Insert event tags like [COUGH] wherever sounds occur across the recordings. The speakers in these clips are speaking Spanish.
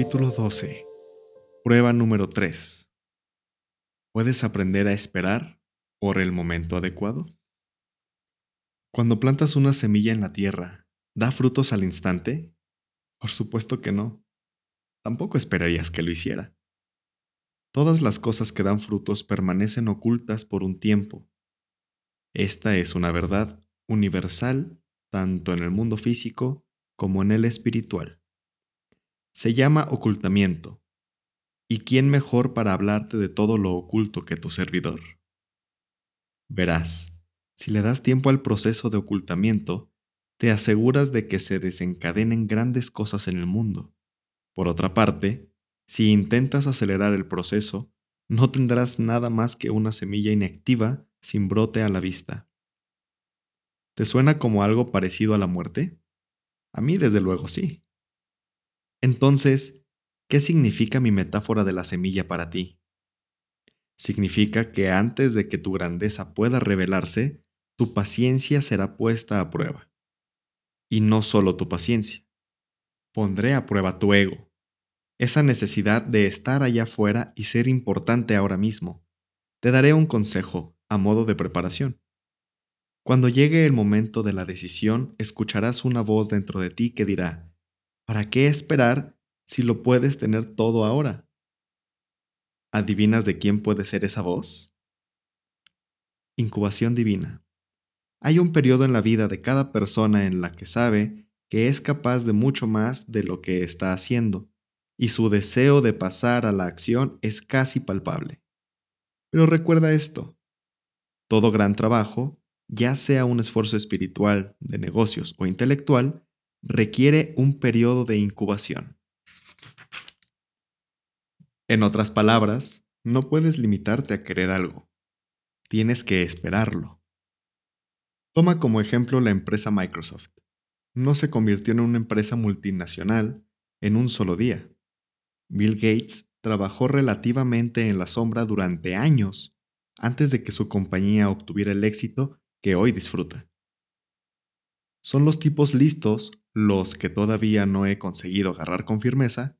Capítulo 12. Prueba número 3. ¿Puedes aprender a esperar por el momento adecuado? Cuando plantas una semilla en la tierra, ¿da frutos al instante? Por supuesto que no. Tampoco esperarías que lo hiciera. Todas las cosas que dan frutos permanecen ocultas por un tiempo. Esta es una verdad universal tanto en el mundo físico como en el espiritual. Se llama ocultamiento. ¿Y quién mejor para hablarte de todo lo oculto que tu servidor? Verás, si le das tiempo al proceso de ocultamiento, te aseguras de que se desencadenen grandes cosas en el mundo. Por otra parte, si intentas acelerar el proceso, no tendrás nada más que una semilla inactiva sin brote a la vista. ¿Te suena como algo parecido a la muerte? A mí desde luego sí. Entonces, ¿qué significa mi metáfora de la semilla para ti? Significa que antes de que tu grandeza pueda revelarse, tu paciencia será puesta a prueba. Y no solo tu paciencia. Pondré a prueba tu ego, esa necesidad de estar allá afuera y ser importante ahora mismo. Te daré un consejo a modo de preparación. Cuando llegue el momento de la decisión, escucharás una voz dentro de ti que dirá, ¿Para qué esperar si lo puedes tener todo ahora? ¿Adivinas de quién puede ser esa voz? Incubación divina. Hay un periodo en la vida de cada persona en la que sabe que es capaz de mucho más de lo que está haciendo, y su deseo de pasar a la acción es casi palpable. Pero recuerda esto, todo gran trabajo, ya sea un esfuerzo espiritual, de negocios o intelectual, requiere un periodo de incubación. En otras palabras, no puedes limitarte a querer algo. Tienes que esperarlo. Toma como ejemplo la empresa Microsoft. No se convirtió en una empresa multinacional en un solo día. Bill Gates trabajó relativamente en la sombra durante años antes de que su compañía obtuviera el éxito que hoy disfruta. Son los tipos listos los que todavía no he conseguido agarrar con firmeza,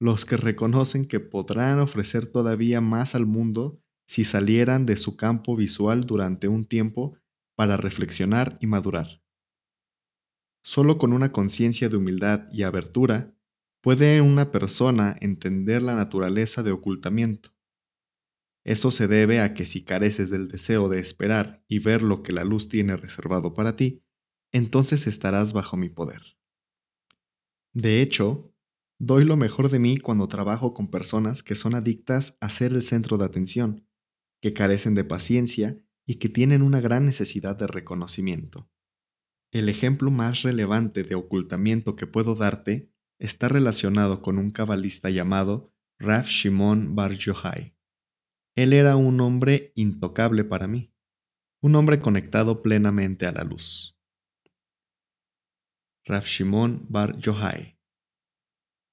los que reconocen que podrán ofrecer todavía más al mundo si salieran de su campo visual durante un tiempo para reflexionar y madurar. Solo con una conciencia de humildad y abertura puede una persona entender la naturaleza de ocultamiento. Eso se debe a que si careces del deseo de esperar y ver lo que la luz tiene reservado para ti, entonces estarás bajo mi poder. De hecho, doy lo mejor de mí cuando trabajo con personas que son adictas a ser el centro de atención, que carecen de paciencia y que tienen una gran necesidad de reconocimiento. El ejemplo más relevante de ocultamiento que puedo darte está relacionado con un cabalista llamado Rav Shimon Bar Yochai. Él era un hombre intocable para mí, un hombre conectado plenamente a la luz. Rav Shimon Bar Yohai.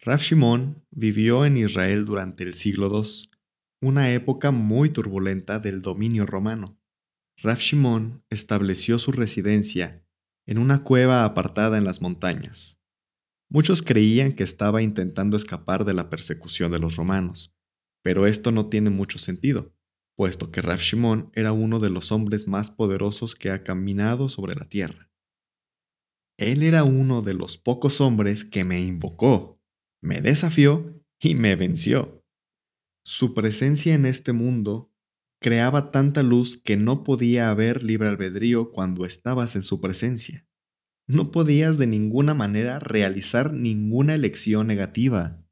Rav Shimon vivió en Israel durante el siglo II, una época muy turbulenta del dominio romano. Rav Shimon estableció su residencia en una cueva apartada en las montañas. Muchos creían que estaba intentando escapar de la persecución de los romanos, pero esto no tiene mucho sentido, puesto que Rav Shimon era uno de los hombres más poderosos que ha caminado sobre la tierra. Él era uno de los pocos hombres que me invocó, me desafió y me venció. Su presencia en este mundo creaba tanta luz que no podía haber libre albedrío cuando estabas en su presencia. No podías de ninguna manera realizar ninguna elección negativa.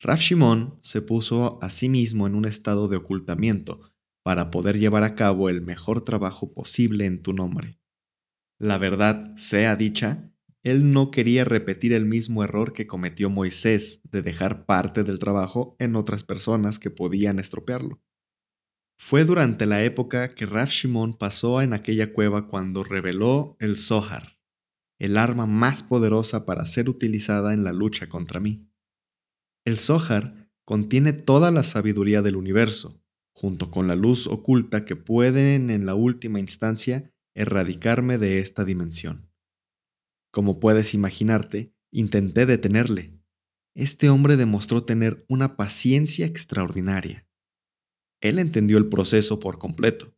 Rav Shimon se puso a sí mismo en un estado de ocultamiento para poder llevar a cabo el mejor trabajo posible en tu nombre. La verdad sea dicha, él no quería repetir el mismo error que cometió Moisés de dejar parte del trabajo en otras personas que podían estropearlo. Fue durante la época que Rav Shimon pasó en aquella cueva cuando reveló el Zohar, el arma más poderosa para ser utilizada en la lucha contra mí. El Zohar contiene toda la sabiduría del universo, junto con la luz oculta que pueden en la última instancia erradicarme de esta dimensión. Como puedes imaginarte, intenté detenerle, este hombre demostró tener una paciencia extraordinaria. Él entendió el proceso por completo.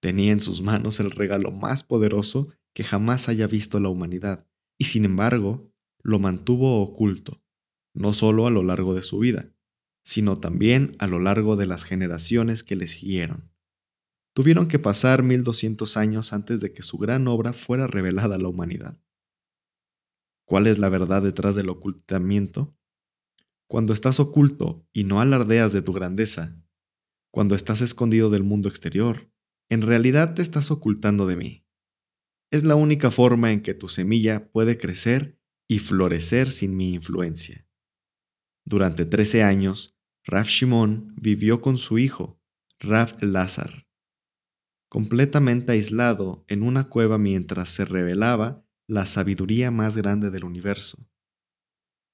Tenía en sus manos el regalo más poderoso que jamás haya visto la humanidad, y sin embargo, lo mantuvo oculto, no solo a lo largo de su vida, sino también a lo largo de las generaciones que le siguieron. Tuvieron que pasar 1200 años antes de que su gran obra fuera revelada a la humanidad. ¿Cuál es la verdad detrás del ocultamiento? Cuando estás oculto y no alardeas de tu grandeza, cuando estás escondido del mundo exterior, en realidad te estás ocultando de mí. Es la única forma en que tu semilla puede crecer y florecer sin mi influencia. Durante 13 años, Raf Shimon vivió con su hijo, Raf Lazar, completamente aislado en una cueva mientras se revelaba la sabiduría más grande del universo.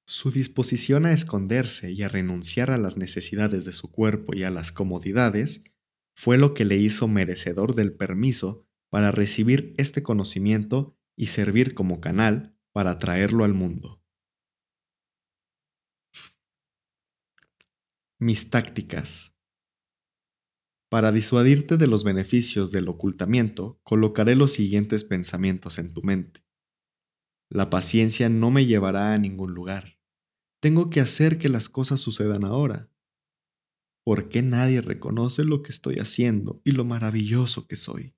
Su disposición a esconderse y a renunciar a las necesidades de su cuerpo y a las comodidades fue lo que le hizo merecedor del permiso para recibir este conocimiento y servir como canal para traerlo al mundo. Mis tácticas. Para disuadirte de los beneficios del ocultamiento, colocaré los siguientes pensamientos en tu mente. La paciencia no me llevará a ningún lugar. Tengo que hacer que las cosas sucedan ahora. ¿Por qué nadie reconoce lo que estoy haciendo y lo maravilloso que soy?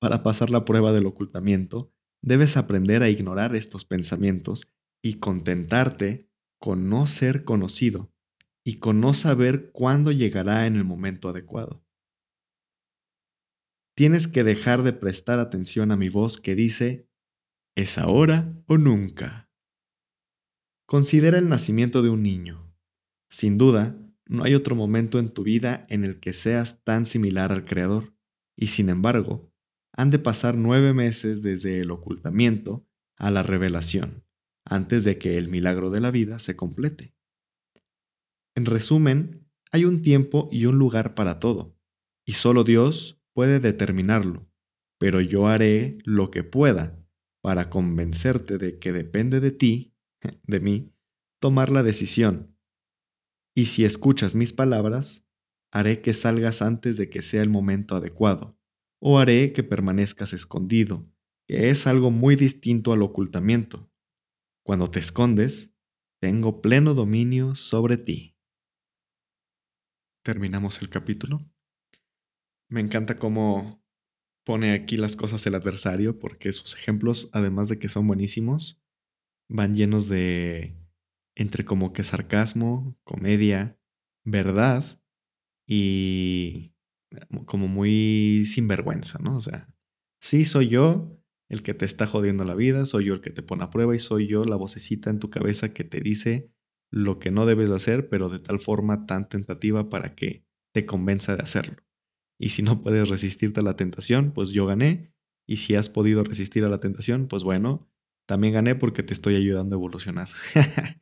Para pasar la prueba del ocultamiento, debes aprender a ignorar estos pensamientos y contentarte con no ser conocido y con no saber cuándo llegará en el momento adecuado. Tienes que dejar de prestar atención a mi voz que dice, ¿es ahora o nunca? Considera el nacimiento de un niño. Sin duda, no hay otro momento en tu vida en el que seas tan similar al Creador, y sin embargo, han de pasar nueve meses desde el ocultamiento a la revelación, antes de que el milagro de la vida se complete. En resumen, hay un tiempo y un lugar para todo, y solo Dios puede determinarlo, pero yo haré lo que pueda para convencerte de que depende de ti, [LAUGHS] de mí, tomar la decisión. Y si escuchas mis palabras, haré que salgas antes de que sea el momento adecuado o haré que permanezcas escondido, que es algo muy distinto al ocultamiento. Cuando te escondes, tengo pleno dominio sobre ti. Terminamos el capítulo. Me encanta cómo pone aquí las cosas el adversario, porque sus ejemplos, además de que son buenísimos, van llenos de entre como que sarcasmo, comedia, verdad y como muy sinvergüenza, ¿no? O sea, sí soy yo el que te está jodiendo la vida, soy yo el que te pone a prueba y soy yo la vocecita en tu cabeza que te dice lo que no debes de hacer, pero de tal forma tan tentativa para que te convenza de hacerlo. Y si no puedes resistirte a la tentación, pues yo gané. Y si has podido resistir a la tentación, pues bueno, también gané porque te estoy ayudando a evolucionar. [LAUGHS]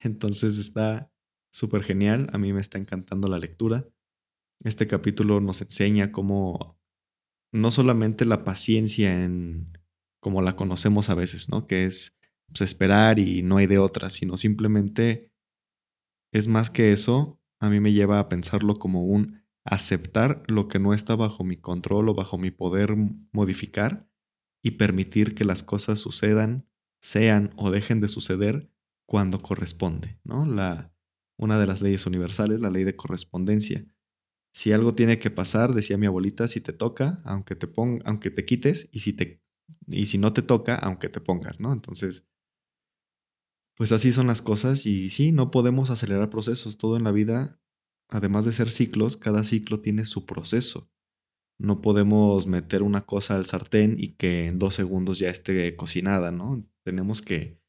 Entonces está súper genial, a mí me está encantando la lectura. Este capítulo nos enseña cómo no solamente la paciencia en como la conocemos a veces, ¿no? Que es pues, esperar y no hay de otra, sino simplemente es más que eso, a mí me lleva a pensarlo como un aceptar lo que no está bajo mi control o bajo mi poder modificar y permitir que las cosas sucedan, sean o dejen de suceder cuando corresponde, ¿no? La, una de las leyes universales, la ley de correspondencia. Si algo tiene que pasar, decía mi abuelita, si te toca, aunque te pong, aunque te quites, y si te y si no te toca, aunque te pongas, ¿no? Entonces, pues así son las cosas y sí, no podemos acelerar procesos. Todo en la vida, además de ser ciclos, cada ciclo tiene su proceso. No podemos meter una cosa al sartén y que en dos segundos ya esté cocinada, ¿no? Tenemos que,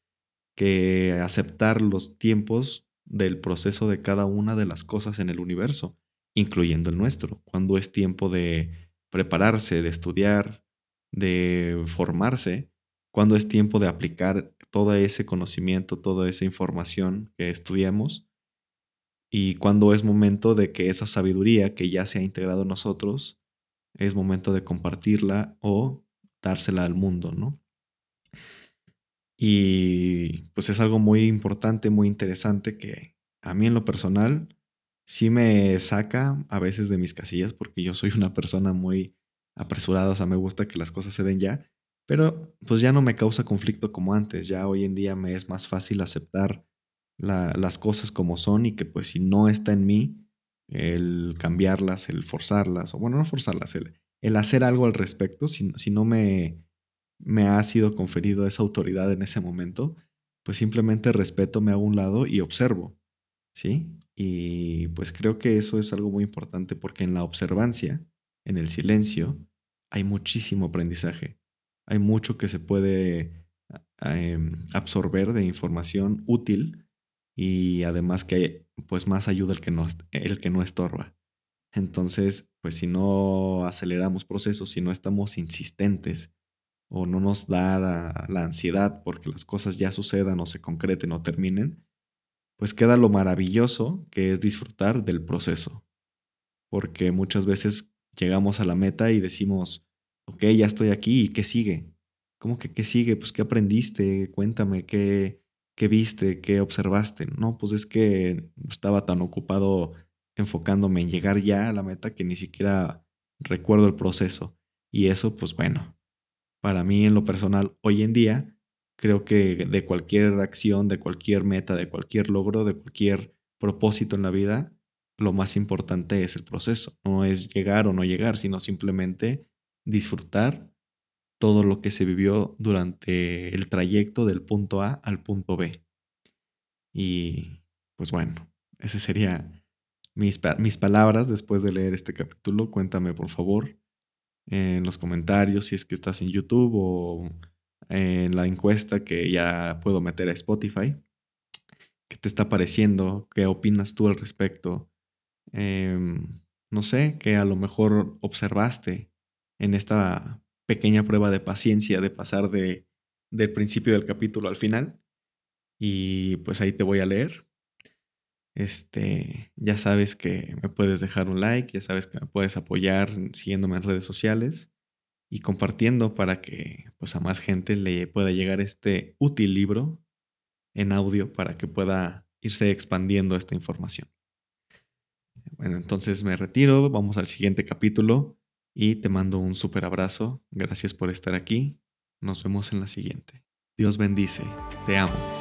que aceptar los tiempos del proceso de cada una de las cosas en el universo incluyendo el nuestro, cuando es tiempo de prepararse, de estudiar, de formarse, cuando es tiempo de aplicar todo ese conocimiento, toda esa información que estudiamos, y cuando es momento de que esa sabiduría que ya se ha integrado en nosotros, es momento de compartirla o dársela al mundo, ¿no? Y pues es algo muy importante, muy interesante que a mí en lo personal sí me saca a veces de mis casillas porque yo soy una persona muy apresurada, o sea, me gusta que las cosas se den ya, pero pues ya no me causa conflicto como antes, ya hoy en día me es más fácil aceptar las cosas como son y que pues si no está en mí el cambiarlas, el forzarlas, o bueno, no forzarlas, el, el hacer algo al respecto, si, si no me, me ha sido conferido esa autoridad en ese momento, pues simplemente respeto, me hago un lado y observo, ¿sí? Y pues creo que eso es algo muy importante porque en la observancia, en el silencio, hay muchísimo aprendizaje, hay mucho que se puede em, absorber de información útil y además que hay pues más ayuda el que no, el que no estorba. Entonces, pues si no aceleramos procesos, si no estamos insistentes o no nos da la, ansiedad porque las cosas ya sucedan o se concreten o terminen, pues queda lo maravilloso que es disfrutar del proceso. Porque muchas veces llegamos a la meta y decimos, ok, ya estoy aquí, ¿y qué sigue? ¿Cómo que qué sigue? Pues qué aprendiste, cuéntame, qué, ¿Qué viste? ¿Qué observaste? No, pues es que estaba tan ocupado enfocándome en llegar ya a la meta que ni siquiera recuerdo el proceso. Y eso, pues bueno, para mí en lo personal, hoy en día, creo que de cualquier acción, de cualquier meta, de cualquier logro, de cualquier propósito en la vida, lo más importante es el proceso. No es llegar o no llegar, sino simplemente disfrutar todo lo que se vivió durante el trayecto del punto A al punto B. Y pues bueno, esas serían mis, mis palabras después de leer este capítulo. Cuéntame por favor en los comentarios si es que estás en YouTube o en la encuesta que ya puedo meter a Spotify. ¿Qué te está pareciendo? ¿Qué opinas tú al respecto? Em, no sé, que a lo mejor observaste en esta pequeña prueba de paciencia de pasar de, del principio del capítulo al final. Y pues ahí te voy a leer. Este, ya sabes que me puedes dejar un like, ya sabes que me puedes apoyar siguiéndome en redes sociales y compartiendo para que pues a más gente le pueda llegar este útil libro en audio para que pueda irse expandiendo esta información. Bueno, entonces me retiro, vamos al siguiente capítulo y te mando un súper abrazo. Gracias por estar aquí. Nos vemos en la siguiente. Dios bendice. Te amo.